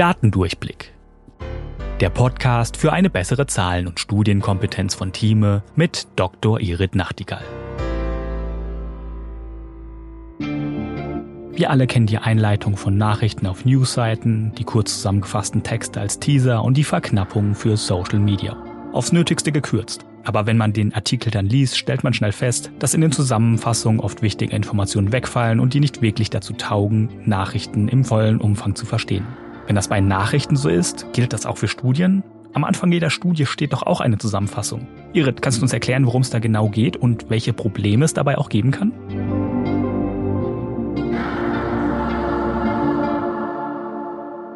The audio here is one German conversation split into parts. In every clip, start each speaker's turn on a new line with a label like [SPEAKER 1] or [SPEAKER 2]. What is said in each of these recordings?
[SPEAKER 1] Datendurchblick. Der Podcast für eine bessere Zahlen- und Studienkompetenz von Thieme mit Dr. Irit Nachtigall. Wir alle kennen die Einleitung von Nachrichten auf Newsseiten, die kurz zusammengefassten Texte als Teaser und die Verknappung für Social Media. Aufs Nötigste gekürzt. Aber wenn man den Artikel dann liest, stellt man schnell fest, dass in den Zusammenfassungen oft wichtige Informationen wegfallen und die nicht wirklich dazu taugen, Nachrichten im vollen Umfang zu verstehen. Wenn das bei Nachrichten so ist, gilt das auch für Studien? Am Anfang jeder Studie steht doch auch eine Zusammenfassung. Irit, kannst du uns erklären, worum es da genau geht und welche Probleme es dabei auch geben kann?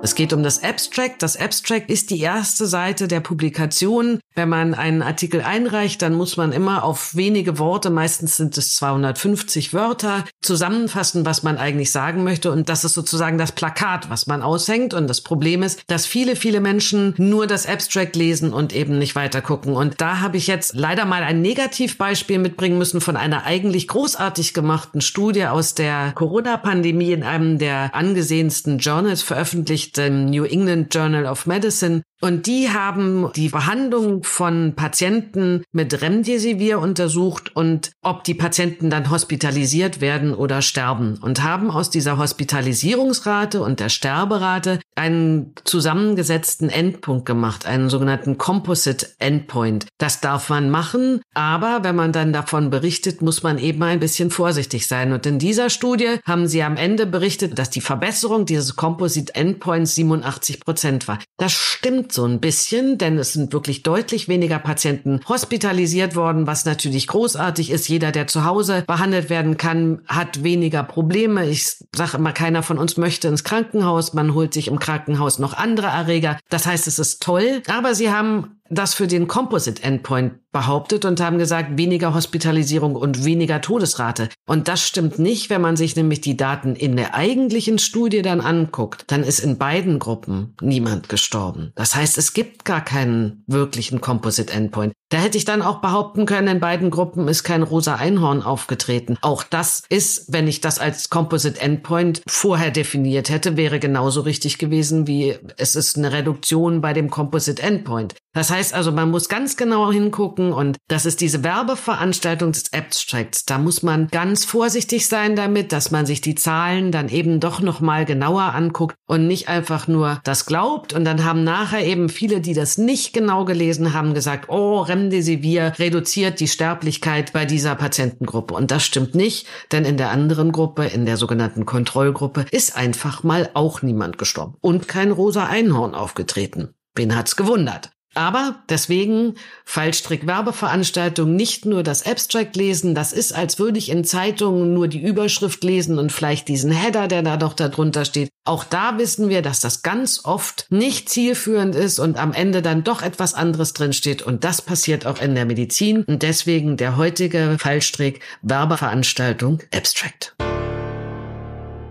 [SPEAKER 2] Es geht um das Abstract. Das Abstract ist die erste Seite der Publikation. Wenn man einen Artikel einreicht, dann muss man immer auf wenige Worte, meistens sind es 250 Wörter, zusammenfassen, was man eigentlich sagen möchte. Und das ist sozusagen das Plakat, was man aushängt. Und das Problem ist, dass viele, viele Menschen nur das Abstract lesen und eben nicht weiter gucken. Und da habe ich jetzt leider mal ein Negativbeispiel mitbringen müssen von einer eigentlich großartig gemachten Studie aus der Corona-Pandemie in einem der angesehensten Journals veröffentlicht dem New England Journal of Medicine. Und die haben die Behandlung von Patienten mit Remdesivir untersucht und ob die Patienten dann hospitalisiert werden oder sterben und haben aus dieser Hospitalisierungsrate und der Sterberate einen zusammengesetzten Endpunkt gemacht, einen sogenannten Composite Endpoint. Das darf man machen, aber wenn man dann davon berichtet, muss man eben ein bisschen vorsichtig sein. Und in dieser Studie haben sie am Ende berichtet, dass die Verbesserung dieses Composite Endpoints 87 Prozent war. Das stimmt so ein bisschen, denn es sind wirklich deutlich weniger Patienten hospitalisiert worden, was natürlich großartig ist. Jeder, der zu Hause behandelt werden kann, hat weniger Probleme. Ich sage immer, keiner von uns möchte ins Krankenhaus. Man holt sich im Krankenhaus noch andere Erreger. Das heißt, es ist toll. Aber sie haben das für den Composite Endpoint behauptet und haben gesagt, weniger Hospitalisierung und weniger Todesrate. Und das stimmt nicht, wenn man sich nämlich die Daten in der eigentlichen Studie dann anguckt. Dann ist in beiden Gruppen niemand gestorben. Das heißt, es gibt gar keinen wirklichen Composite Endpoint. Da hätte ich dann auch behaupten können, in beiden Gruppen ist kein rosa Einhorn aufgetreten. Auch das ist, wenn ich das als Composite Endpoint vorher definiert hätte, wäre genauso richtig gewesen wie es ist eine Reduktion bei dem Composite Endpoint. Das heißt also, man muss ganz genau hingucken und das ist diese Werbeveranstaltung des Abstracts. Da muss man ganz vorsichtig sein damit, dass man sich die Zahlen dann eben doch nochmal genauer anguckt und nicht einfach nur das glaubt. Und dann haben nachher eben viele, die das nicht genau gelesen haben, gesagt, oh, Remdesivir reduziert die Sterblichkeit bei dieser Patientengruppe. Und das stimmt nicht, denn in der anderen Gruppe, in der sogenannten Kontrollgruppe, ist einfach mal auch niemand gestorben und kein rosa Einhorn aufgetreten. Wen hat's gewundert? Aber deswegen Fallstrick-Werbeveranstaltung nicht nur das Abstract lesen, das ist, als würde ich in Zeitungen nur die Überschrift lesen und vielleicht diesen Header, der da noch darunter steht. Auch da wissen wir, dass das ganz oft nicht zielführend ist und am Ende dann doch etwas anderes drinsteht. Und das passiert auch in der Medizin. Und deswegen der heutige Fallstrick-Werbeveranstaltung Abstract.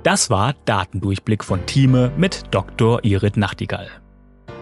[SPEAKER 1] Das war Datendurchblick von Thieme mit Dr. Irit Nachtigall.